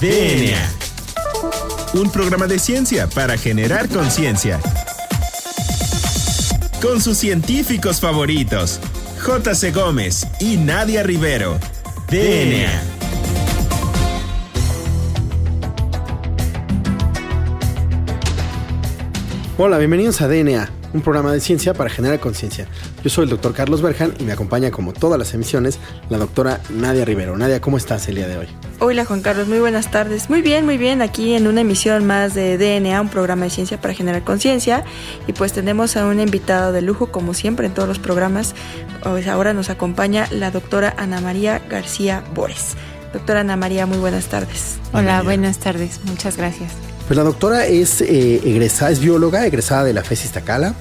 DNA. Un programa de ciencia para generar conciencia. Con sus científicos favoritos, J.C. Gómez y Nadia Rivero. DNA. Hola, bienvenidos a DNA, un programa de ciencia para generar conciencia. Yo soy el doctor Carlos Berjan y me acompaña como todas las emisiones la doctora Nadia Rivero. Nadia, ¿cómo estás el día de hoy? Hola Juan Carlos, muy buenas tardes. Muy bien, muy bien, aquí en una emisión más de DNA, un programa de ciencia para generar conciencia. Y pues tenemos a un invitado de lujo, como siempre en todos los programas. Pues ahora nos acompaña la doctora Ana María García Bores. Doctora Ana María, muy buenas tardes. Hola, buenas tardes, muchas gracias. Pues la doctora es eh, egresada, es bióloga, egresada de la FES Iztacala.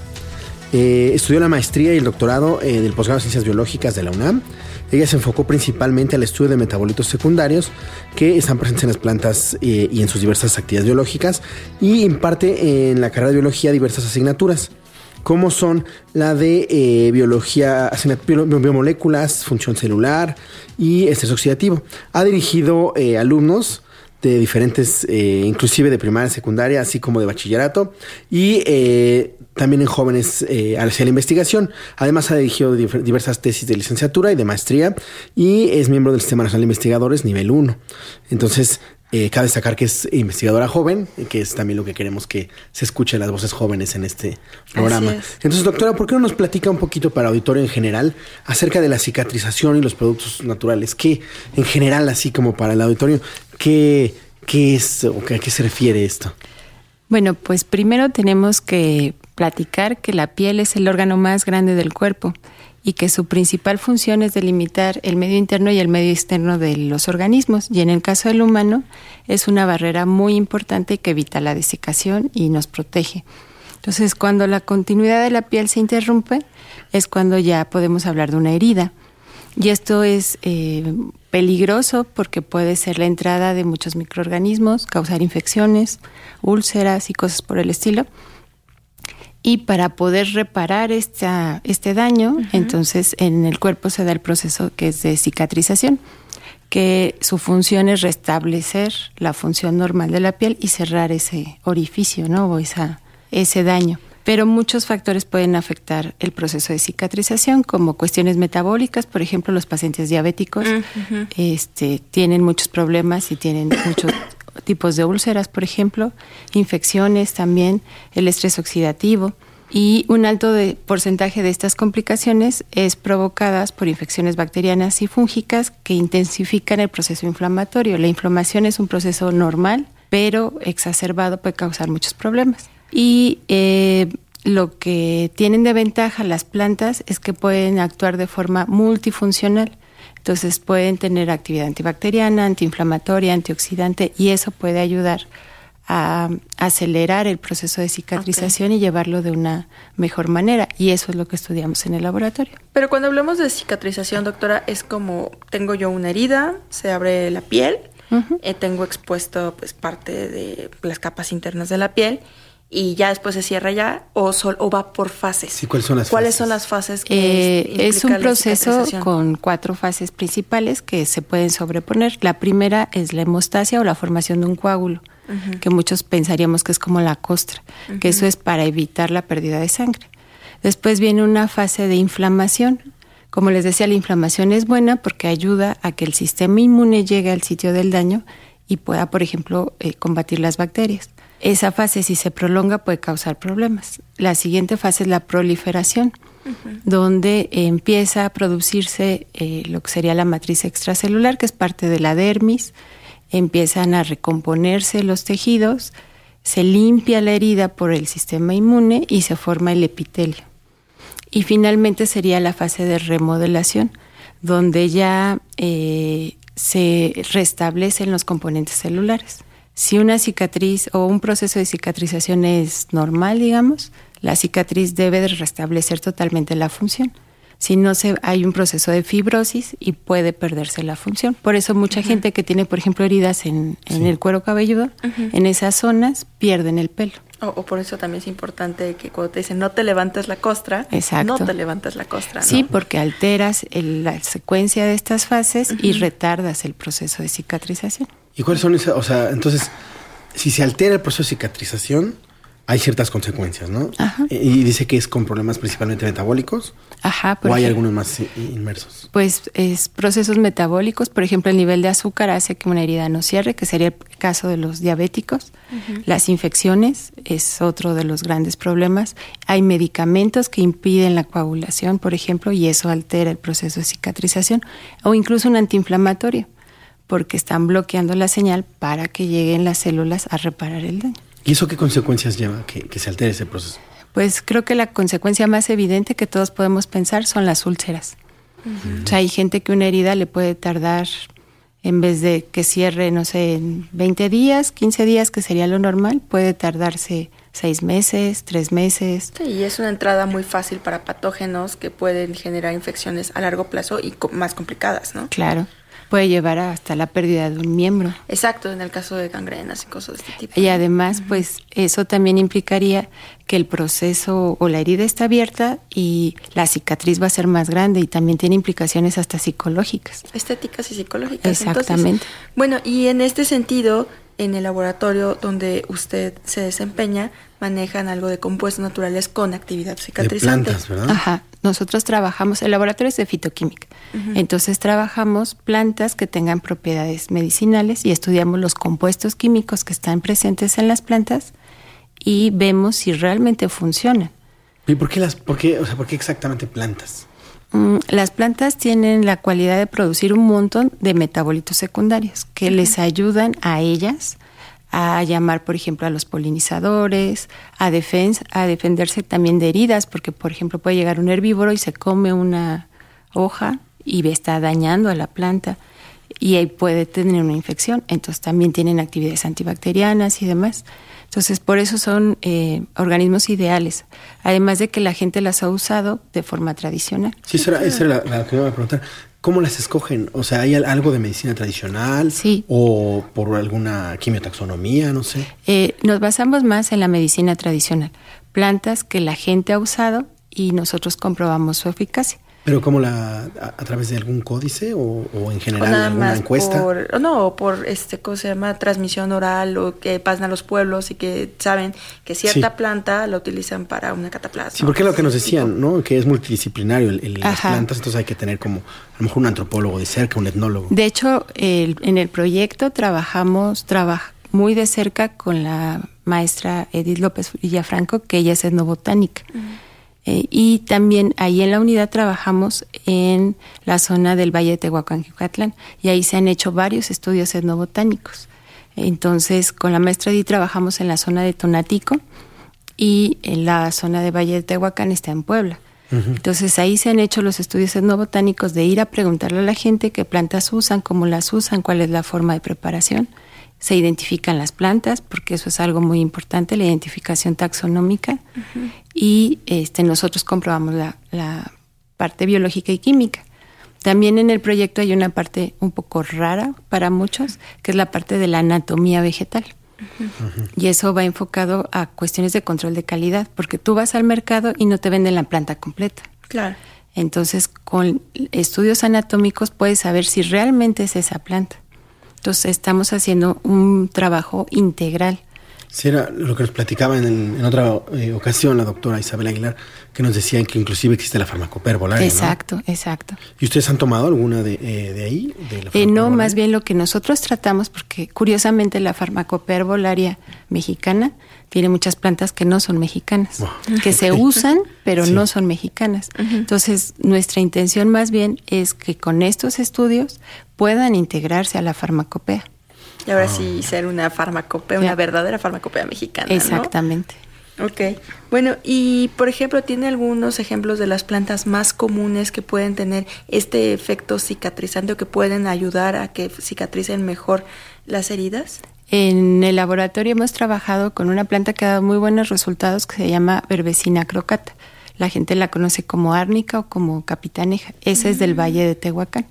Eh, estudió la maestría y el doctorado eh, del posgrado de Ciencias Biológicas de la UNAM. Ella se enfocó principalmente al estudio de metabolitos secundarios que están presentes en las plantas eh, y en sus diversas actividades biológicas y imparte en la carrera de biología diversas asignaturas como son la de eh, biología, biomoléculas, función celular y estrés oxidativo. Ha dirigido alumnos de diferentes, eh, inclusive de primaria, secundaria, así como de bachillerato, y eh, también en jóvenes eh, hacia la investigación. Además ha dirigido diversas tesis de licenciatura y de maestría, y es miembro del Sistema Nacional de Investigadores nivel 1. Entonces, eh, cabe destacar que es investigadora joven, que es también lo que queremos que se escuchen las voces jóvenes en este programa. Entonces, doctora, ¿por qué no nos platica un poquito para auditorio en general acerca de la cicatrización y los productos naturales? ¿Qué, en general, así como para el auditorio, qué, qué es o a qué se refiere esto? Bueno, pues primero tenemos que platicar que la piel es el órgano más grande del cuerpo y que su principal función es delimitar el medio interno y el medio externo de los organismos. Y en el caso del humano es una barrera muy importante que evita la desecación y nos protege. Entonces, cuando la continuidad de la piel se interrumpe, es cuando ya podemos hablar de una herida. Y esto es eh, peligroso porque puede ser la entrada de muchos microorganismos, causar infecciones, úlceras y cosas por el estilo. Y para poder reparar esta, este daño, uh -huh. entonces en el cuerpo se da el proceso que es de cicatrización, que su función es restablecer la función normal de la piel y cerrar ese orificio, ¿no? O esa, ese daño. Pero muchos factores pueden afectar el proceso de cicatrización, como cuestiones metabólicas, por ejemplo, los pacientes diabéticos uh -huh. este, tienen muchos problemas y tienen muchos tipos de úlceras, por ejemplo, infecciones también, el estrés oxidativo y un alto porcentaje de estas complicaciones es provocadas por infecciones bacterianas y fúngicas que intensifican el proceso inflamatorio. La inflamación es un proceso normal, pero exacerbado puede causar muchos problemas. Y eh, lo que tienen de ventaja las plantas es que pueden actuar de forma multifuncional. Entonces pueden tener actividad antibacteriana, antiinflamatoria, antioxidante y eso puede ayudar a acelerar el proceso de cicatrización okay. y llevarlo de una mejor manera. Y eso es lo que estudiamos en el laboratorio. Pero cuando hablamos de cicatrización, doctora, es como tengo yo una herida, se abre la piel, uh -huh. eh, tengo expuesto pues parte de las capas internas de la piel y ya después se cierra ya o, sol, o va por fases. Sí, ¿cuáles son las ¿Cuáles fases? son las fases que eh, es un proceso con cuatro fases principales que se pueden sobreponer. La primera es la hemostasia o la formación de un coágulo, uh -huh. que muchos pensaríamos que es como la costra, uh -huh. que eso es para evitar la pérdida de sangre. Después viene una fase de inflamación. Como les decía, la inflamación es buena porque ayuda a que el sistema inmune llegue al sitio del daño y pueda, por ejemplo, eh, combatir las bacterias. Esa fase, si se prolonga, puede causar problemas. La siguiente fase es la proliferación, uh -huh. donde empieza a producirse eh, lo que sería la matriz extracelular, que es parte de la dermis. Empiezan a recomponerse los tejidos, se limpia la herida por el sistema inmune y se forma el epitelio. Y finalmente sería la fase de remodelación, donde ya eh, se restablecen los componentes celulares. Si una cicatriz o un proceso de cicatrización es normal, digamos, la cicatriz debe de restablecer totalmente la función. Si no, se, hay un proceso de fibrosis y puede perderse la función. Por eso mucha uh -huh. gente que tiene, por ejemplo, heridas en, en sí. el cuero cabelludo, uh -huh. en esas zonas pierden el pelo. O, por eso también es importante que cuando te dicen no te levantes la costra, Exacto. no te levantes la costra. Sí, porque alteras la secuencia de estas fases y retardas el proceso de cicatrización. ¿Y cuáles son esas? O sea, entonces, si se altera el proceso de cicatrización, hay ciertas consecuencias, ¿no? Ajá. Y dice que es con problemas principalmente metabólicos. Ajá, ¿O hay algunos más inmersos? Pues es procesos metabólicos, por ejemplo, el nivel de azúcar hace que una herida no cierre, que sería el caso de los diabéticos. Las infecciones es otro de los grandes problemas. Hay medicamentos que impiden la coagulación, por ejemplo, y eso altera el proceso de cicatrización, o incluso un antiinflamatorio, porque están bloqueando la señal para que lleguen las células a reparar el daño. ¿Y eso qué consecuencias lleva que, que se altere ese proceso? Pues creo que la consecuencia más evidente que todos podemos pensar son las úlceras. O sea, hay gente que una herida le puede tardar, en vez de que cierre, no sé, en 20 días, 15 días, que sería lo normal, puede tardarse seis meses, tres meses. Sí, y es una entrada muy fácil para patógenos que pueden generar infecciones a largo plazo y más complicadas, ¿no? Claro puede llevar hasta la pérdida de un miembro. Exacto, en el caso de gangrenas y cosas de este tipo. Y además, pues eso también implicaría que el proceso o la herida está abierta y la cicatriz va a ser más grande y también tiene implicaciones hasta psicológicas. Estéticas y psicológicas. Exactamente. Entonces, bueno, y en este sentido, en el laboratorio donde usted se desempeña, manejan algo de compuestos naturales con actividad cicatrizante. De plantas, ¿verdad? Ajá. Nosotros trabajamos, el laboratorio es de fitoquímica. Uh -huh. Entonces trabajamos plantas que tengan propiedades medicinales y estudiamos los compuestos químicos que están presentes en las plantas y vemos si realmente funcionan. ¿Y por qué las, por qué, o sea, por qué exactamente plantas? Mm, las plantas tienen la cualidad de producir un montón de metabolitos secundarios que uh -huh. les ayudan a ellas a llamar, por ejemplo, a los polinizadores, a, a defenderse también de heridas, porque, por ejemplo, puede llegar un herbívoro y se come una hoja y está dañando a la planta y ahí puede tener una infección. Entonces también tienen actividades antibacterianas y demás. Entonces, por eso son eh, organismos ideales, además de que la gente las ha usado de forma tradicional. Sí, esa era, esa era la, la que me iba a preguntar. ¿Cómo las escogen? O sea, ¿hay algo de medicina tradicional? Sí. ¿O por alguna quimiotaxonomía? No sé. Eh, nos basamos más en la medicina tradicional. Plantas que la gente ha usado y nosotros comprobamos su eficacia. ¿Pero cómo la, a, a través de algún códice o, o en general o nada alguna más encuesta? Por, no, por este, ¿cómo se llama? Transmisión oral o que pasan a los pueblos y que saben que cierta Sí. planta la utilizan para una cataplasma. Sí, porque es lo que nos decían. ¿no? Que es multidisciplinario el, el- las plantas, entonces hay que tener como a lo mejor un antropólogo de cerca, un etnólogo. De hecho, el- en el proyecto trabajamos trabaj muy de cerca con la maestra Edith López Villafranco, que ella es etnobotánica. Eh, y también ahí en la unidad trabajamos en la zona del Valle de Tehuacán, y ahí se han hecho varios estudios etnobotánicos. Entonces, con la maestra Edith trabajamos en la zona de Tonatico y en la zona de Valle de Tehuacán está en Puebla. Entonces ahí se han hecho los estudios etnobotánicos de ir a preguntarle a la gente qué plantas usan, cómo las usan, cuál es la forma de preparación. Se identifican las plantas, porque eso es algo muy importante, la identificación taxonómica. Y este, nosotros comprobamos la, la parte biológica y química. También en el proyecto hay una parte un poco rara para muchos, que es la parte de la anatomía vegetal. Y eso va enfocado a cuestiones de control de calidad, porque tú vas al mercado y no te venden la planta completa. Claro. Entonces, con estudios anatómicos puedes saber si realmente es esa planta. Entonces, estamos haciendo un trabajo integral. Sí, era lo que nos platicaba en, en otra eh, ocasión la doctora Isabel Aguilar, que nos decía que inclusive existe la farmacopea ¿no? exacto, exacto. ¿Y ustedes han tomado alguna de, eh, de ahí? De la Eh, no, más bien lo que nosotros tratamos, porque curiosamente la farmacopea herbolaria mexicana tiene muchas plantas que no son mexicanas, Wow. que se usan, pero Sí. no son mexicanas. Entonces, nuestra intención más bien es que con estos estudios puedan integrarse a la farmacopea. Y ahora Ah. sí ser una farmacopea, una verdadera farmacopea mexicana. ¿no? Exactamente. Ok. Bueno, y por ejemplo, ¿tiene algunos ejemplos de las plantas más comunes que pueden tener este efecto cicatrizante o que pueden ayudar a que cicatricen mejor las heridas? En el laboratorio hemos trabajado con una planta que ha dado muy buenos resultados que se llama Verbecina crocata. La gente la conoce como árnica o como capitaneja. Esa es del Valle de Tehuacán.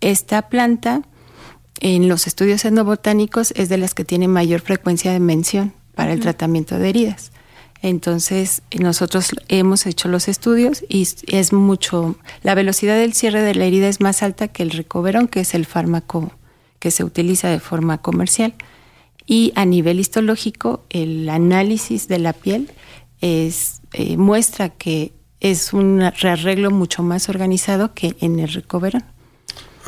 Esta planta, en los estudios etnobotánicos, es de las que tiene mayor frecuencia de mención para el tratamiento de heridas. Entonces, nosotros hemos hecho los estudios y es mucho, la velocidad del cierre de la herida es más alta que el recoverón, que es el fármaco que se utiliza de forma comercial. Y a nivel histológico, el análisis de la piel es, eh, muestra que es un rearreglo mucho más organizado que en el recoverón.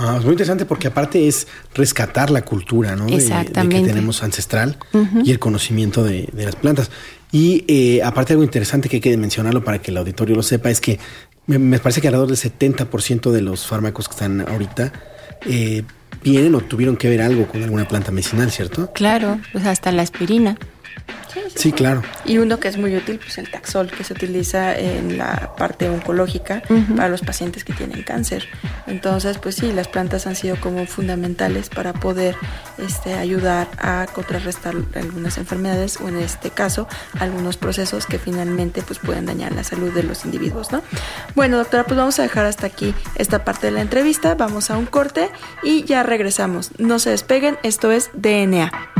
Ah, es muy interesante porque aparte es rescatar la cultura ¿no? Exactamente. que tenemos ancestral y el conocimiento de, las plantas. Y eh, aparte algo interesante que hay que mencionarlo para que el auditorio lo sepa es que me, parece que alrededor del 70% de los fármacos que están ahorita eh, vienen o tuvieron que ver algo con alguna planta medicinal, ¿cierto? Claro, pues hasta la aspirina. Sí, claro. Y uno que es muy útil, pues el taxol, que se utiliza en la parte oncológica para los pacientes que tienen cáncer. Entonces, pues sí, las plantas han sido como fundamentales para poder este, ayudar a contrarrestar algunas enfermedades o en este caso algunos procesos que finalmente pues pueden dañar la salud de los individuos, ¿no? Bueno, doctora, pues vamos a dejar hasta aquí esta parte de la entrevista, vamos a un corte y ya regresamos. No se despeguen, esto es DNA.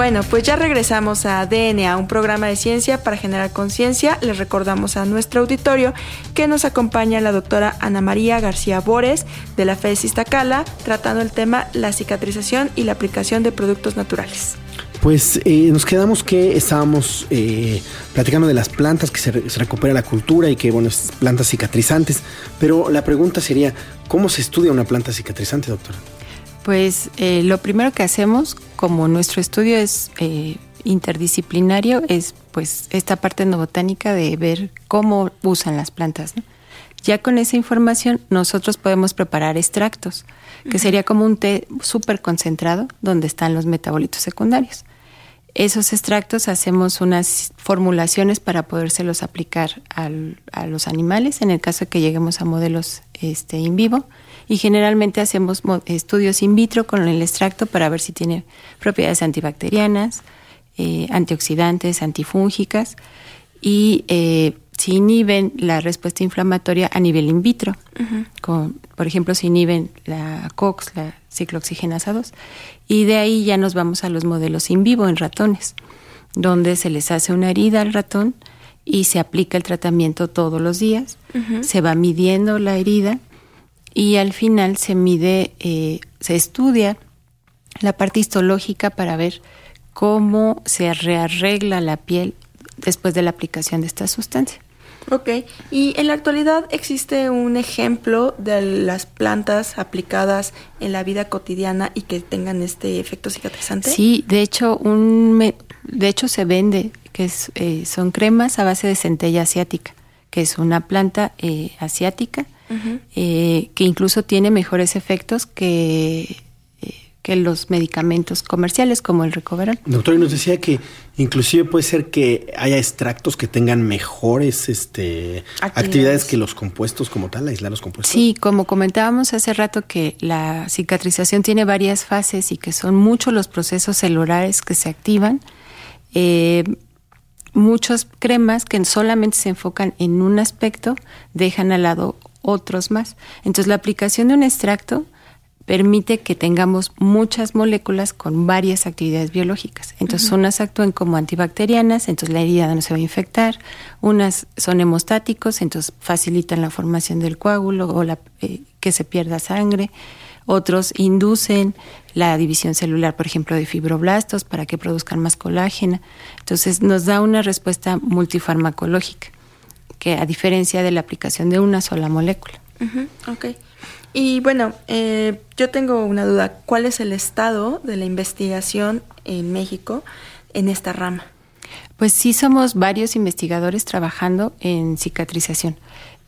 Bueno, pues ya regresamos a DNA, un programa de ciencia para generar conciencia. Les recordamos a nuestro auditorio que nos acompaña la doctora Ana María García Bores de la FES Iztacala, tratando el tema la cicatrización y la aplicación de productos naturales. Pues eh, nos quedamos que estábamos eh, platicando de las plantas, que se, recupera la cultura y que, bueno, plantas cicatrizantes. Pero la pregunta sería, ¿cómo se estudia una planta cicatrizante, doctora? Pues eh, lo primero que hacemos, como nuestro estudio es eh, interdisciplinario, es pues esta parte botánica de ver cómo usan las plantas. Ya con esa información nosotros podemos preparar extractos, que sería como un té súper concentrado donde están los metabolitos secundarios. Esos extractos hacemos unas formulaciones para podérselos aplicar a los animales, en el caso de que lleguemos a modelos este, in vivo y generalmente hacemos estudios in vitro con el extracto para ver si tiene propiedades antibacterianas, eh, antioxidantes, antifúngicas y eh, si inhiben la respuesta inflamatoria a nivel in vitro. con, por ejemplo, si inhiben la COX, la ciclooxigenasa 2, y de ahí ya nos vamos a los modelos in vivo en ratones, donde se les hace una herida al ratón y se aplica el tratamiento todos los días, se va midiendo la herida y al final se mide, eh, se estudia la parte histológica para ver cómo se rearregla la piel después de la aplicación de esta sustancia. Ok, y en la actualidad existe un ejemplo de las plantas aplicadas en la vida cotidiana y que tengan este efecto cicatrizante. Sí, de hecho, un de hecho se vende que es, eh, son cremas a base de centella asiática, que es una planta eh, asiática eh, que incluso tiene mejores efectos que, eh, que los medicamentos comerciales como el Recoveral. Doctor, y nos decía que inclusive puede ser que haya extractos que tengan mejores este, actividades. que los compuestos como tal, aislar los compuestos. Sí, como comentábamos hace rato que la cicatrización tiene varias fases y que son muchos los procesos celulares que se activan. Eh, muchos cremas que solamente se enfocan en un aspecto dejan al lado otros más. Entonces la aplicación de un extracto permite que tengamos muchas moléculas con varias actividades biológicas. Entonces, unas actúan como antibacterianas, entonces la herida no se va a infectar. Unas son hemostáticos, entonces facilitan la formación del coágulo o la, eh, que se pierda sangre. Otros inducen la división celular, por ejemplo, de fibroblastos para que produzcan más colágeno. Entonces, nos da una respuesta multifarmacológica que a diferencia de la aplicación de una sola molécula. ok. Y bueno, eh, yo tengo una duda. ¿Cuál es el estado de la investigación en México en esta rama? Pues sí somos varios investigadores trabajando en cicatrización.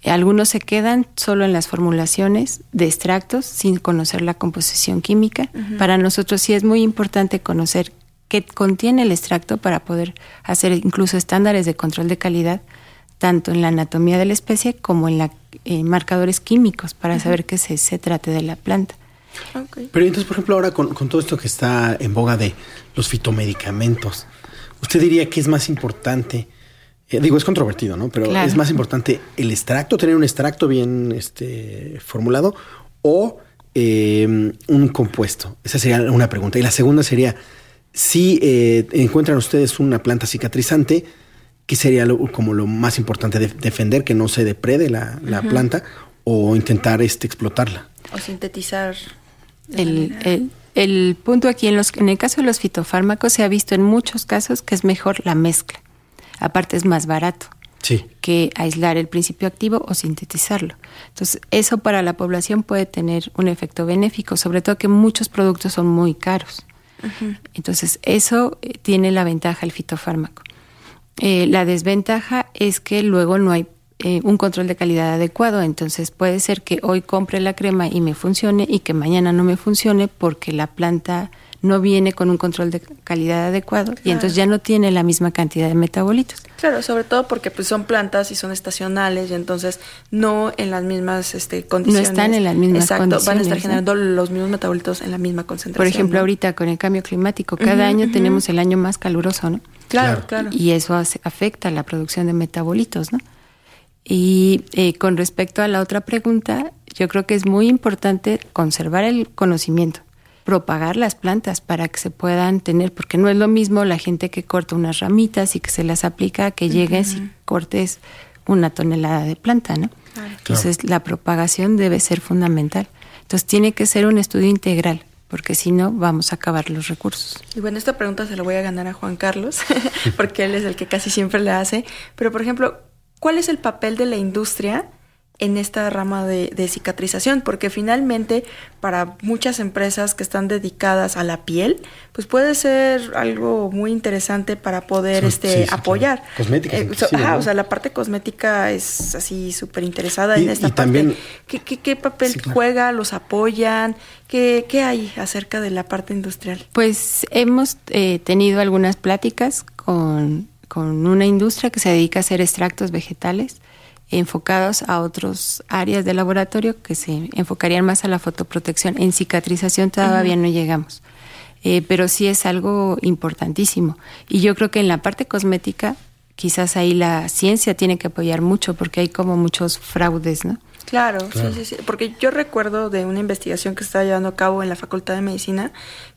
Algunos se quedan solo en las formulaciones de extractos sin conocer la composición química. Para nosotros sí es muy importante conocer qué contiene el extracto para poder hacer incluso estándares de control de calidad, tanto en la anatomía de la especie como en, la, marcadores químicos para saber que se, se trate de la planta. Pero entonces, por ejemplo, ahora con, todo esto que está en boga de los fitomedicamentos, ¿usted diría que es más importante? Eh, digo, es controvertido, ¿no? Pero es más importante el extracto, tener un extracto bien este, formulado o em, un compuesto. Esa sería una pregunta. Y la segunda sería, si eh, encuentran ustedes una planta cicatrizante, ¿qué sería como lo más importante de defender que no se deprede la, planta o intentar este, explotarla? O sintetizar. El, el, punto aquí, en, los, en el caso de los fitofármacos, se ha visto en muchos casos que es mejor la mezcla. Aparte es más barato que aislar el principio activo o sintetizarlo. Entonces, eso para la población puede tener un efecto benéfico, sobre todo que muchos productos son muy caros. Entonces, eso eh, tiene la ventaja el fitofármaco. Eh, la desventaja es que luego no hay eh, un control de calidad adecuado. Entonces puede ser que hoy compre la crema y me funcione y que mañana no me funcione porque la planta no viene con un control de calidad adecuado y entonces ya no tiene la misma cantidad de metabolitos. Claro, sobre todo porque pues son plantas y son estacionales y entonces no en las mismas este, condiciones. No están en las mismas Exacto, van a estar generando los mismos metabolitos en la misma concentración. Por ejemplo, ahorita con el cambio climático, cada año tenemos el año más caluroso, ¿no? Claro, claro. Y eso afecta la producción de metabolitos, ¿no? Y eh, con respecto a la otra pregunta, yo creo que es muy importante conservar el conocimiento propagar las plantas para que se puedan tener, porque no es lo mismo la gente que corta unas ramitas y que se las aplica que llegues y cortes una tonelada de planta, ¿no? Entonces la propagación debe ser fundamental. Entonces tiene que ser un estudio integral, porque si no vamos a acabar los recursos. Y bueno, esta pregunta se la voy a ganar a Juan Carlos, porque él es el que casi siempre la hace. Pero por ejemplo, ¿cuál es el papel de la industria? En esta rama de, cicatrización, porque finalmente para muchas empresas que están dedicadas a la piel, pues puede ser algo muy interesante para poder este apoyar. Cosmética. Eh, o sea, la parte cosmética es así súper interesada en esta parte. También, ¿Qué, qué, papel juega? ¿Los apoyan? ¿Qué, ¿Qué, hay acerca de la parte industrial? Pues hemos eh, tenido algunas pláticas con, con una industria que se dedica a hacer extractos vegetales enfocados a otras áreas del laboratorio que se enfocarían más a la fotoprotección. En cicatrización todavía no llegamos, eh, pero sí es algo importantísimo. Y yo creo que en la parte cosmética, quizás ahí la ciencia tiene que apoyar mucho porque hay como muchos fraudes, ¿no? Claro, Sí, sí, sí. Porque yo recuerdo de una investigación que estaba llevando a cabo en la Facultad de Medicina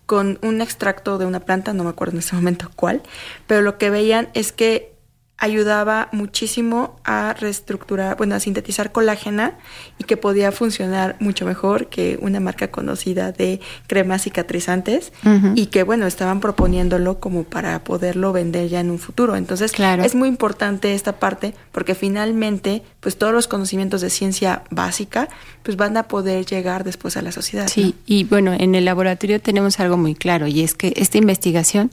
con un extracto de una planta, no me acuerdo en ese momento cuál, pero lo que veían es que ayudaba muchísimo a reestructurar, bueno, a sintetizar colágena y que podía funcionar mucho mejor que una marca conocida de cremas cicatrizantes y que, bueno, estaban proponiéndolo como para poderlo vender ya en un futuro. Entonces, claro. es muy importante esta parte porque finalmente, pues todos los conocimientos de ciencia básica, pues van a poder llegar después a la sociedad. Sí, y bueno, en el laboratorio tenemos algo muy claro y es que esta investigación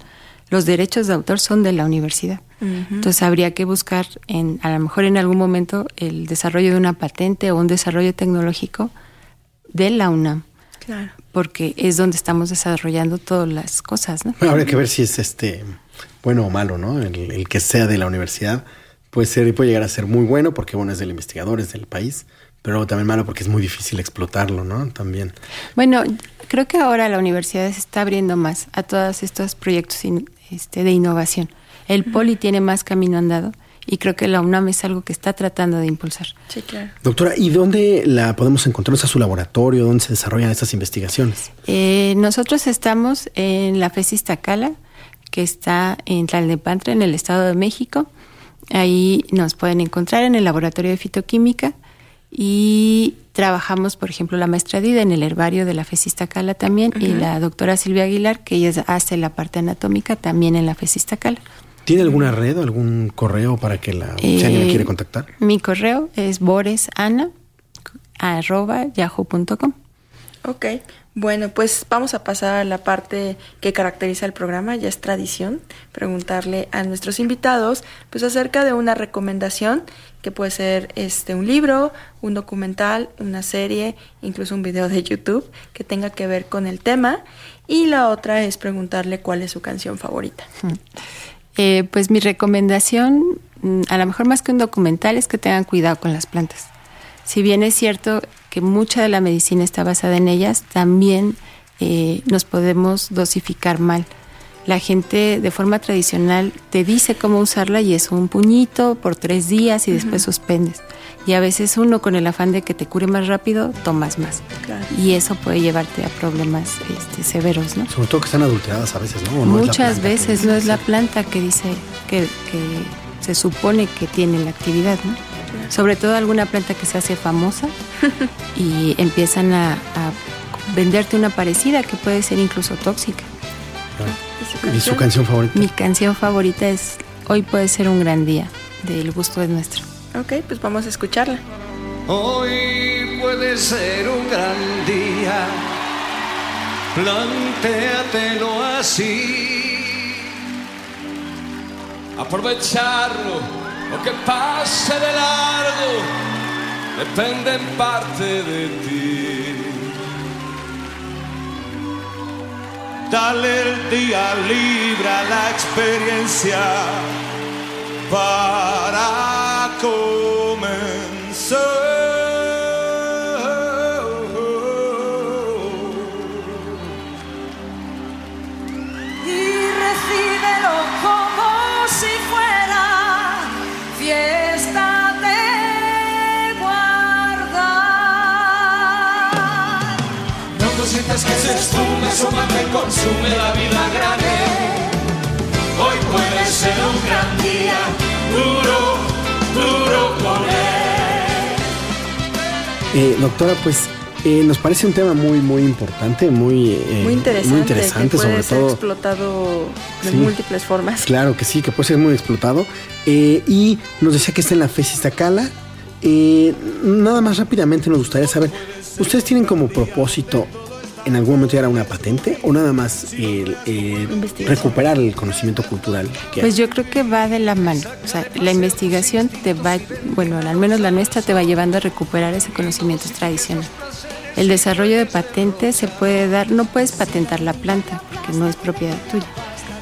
los derechos de autor son de la universidad. Entonces habría que buscar, en, a lo mejor en algún momento, el desarrollo de una patente o un desarrollo tecnológico de la UNAM. Claro. Porque es donde estamos desarrollando todas las cosas, ¿no? Habría que ver si es este bueno o malo, ¿no? El, que sea de la universidad puede ser y puede llegar a ser muy bueno porque bueno es del investigador, es del país, pero también malo porque es muy difícil explotarlo, ¿no? También. Bueno, creo que ahora la universidad se está abriendo más a todos estos proyectos este, de innovación. El Poli tiene más camino andado y creo que la UNAM es algo que está tratando de impulsar. Sí, claro. Doctora, ¿y dónde la podemos encontrar? ¿Es a su laboratorio? ¿Dónde se desarrollan estas investigaciones? Eh, nosotros estamos en la FESIS Tacala, que está en Tlalnepantla, en el Estado de México. Ahí nos pueden encontrar en el laboratorio de fitoquímica y trabajamos, por ejemplo, la maestra Dida en el herbario de la FESISTA Cala también y la doctora Silvia Aguilar, que ella hace la parte anatómica también en la FESISTA Cala. ¿Tiene alguna red o algún correo para que la si alguien quiere contactar? Mi correo es boresana.yahoo.com. Ok, bueno, pues vamos a pasar a la parte que caracteriza el programa, ya es tradición, preguntarle a nuestros invitados pues acerca de una recomendación que puede ser este un libro, un documental, una serie, incluso un video de YouTube que tenga que ver con el tema y la otra es preguntarle cuál es su canción favorita. Eh, pues mi recomendación, mm, a lo mejor más que un documental, es que tengan cuidado con las plantas. Si bien es cierto que mucha de la medicina está basada en ellas, también eh, nos podemos dosificar mal. La gente de forma tradicional te dice cómo usarla y es un puñito por tres días y después suspendes. Y a veces uno con el afán de que te cure más rápido, tomas más. Y eso puede llevarte a problemas este, severos, ¿no? Sobre todo que están adulteradas a veces, ¿no? Muchas veces no es la planta que dice que, que se supone que tiene la actividad, ¿no? Sobre todo alguna planta que se hace famosa y empiezan a, venderte una parecida que puede ser incluso tóxica. ¿Y su canción favorita? Mi canción favorita es Hoy puede ser un gran día, del gusto es nuestro. Ok, pues vamos a escucharla. Hoy puede ser un gran día, plantéatelo así, aprovecharlo lo que pase de largo depende en parte de ti. Dale el día libre a la experiencia para comenzar. Consume la vida grande. Hoy puede ser un gran día, duro, duro con Eh, doctora, pues eh, nos parece un tema muy, muy importante, muy, eh, muy interesante, muy interesante que puede ser explotado de múltiples formas. Claro que sí, que puede ser muy explotado. Eh, y nos decía que está en la FES Iztacala. nada más rápidamente nos gustaría saber, ¿ustedes tienen como propósito en algún momento llegar a una patente o nada más recuperar el conocimiento cultural? pues yo creo que va de la mano. O sea, la investigación te va, bueno, al menos la nuestra te va llevando a recuperar ese conocimiento tradicional. El desarrollo de patentes se puede dar, no puedes patentar la planta porque no es propiedad tuya,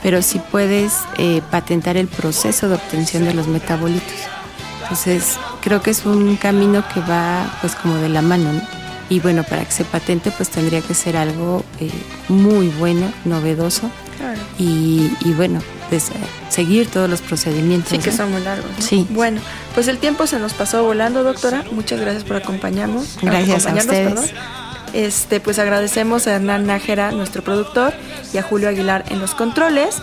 pero sí puedes eh, patentar el proceso de obtención de los metabolitos. Entonces, creo que es un camino que va pues como de la mano, ¿no? Y bueno, para que se patente pues tendría que ser algo eh, muy bueno, novedoso. Y, bueno, pues eh, seguir todos los procedimientos. Sí, que son muy largos. Sí. Bueno, pues el tiempo se nos pasó volando, doctora. Muchas gracias por acompañarnos. Gracias a ustedes. Este, pues agradecemos a Hernán Nájera, nuestro productor, y a Julio Aguilar en los controles.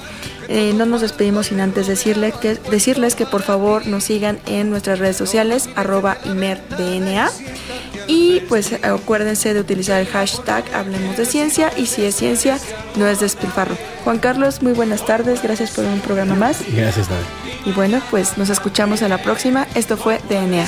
Eh, no nos despedimos sin antes decirle que, decirles que por favor nos sigan en nuestras redes sociales, arroba ImerDNA. Y pues acuérdense de utilizar el hashtag Hablemos de Ciencia y si es ciencia, no es despilfarro. Juan Carlos, muy buenas tardes, gracias por un programa más. Gracias, David. Y bueno, pues nos escuchamos a la próxima. Esto fue DNA.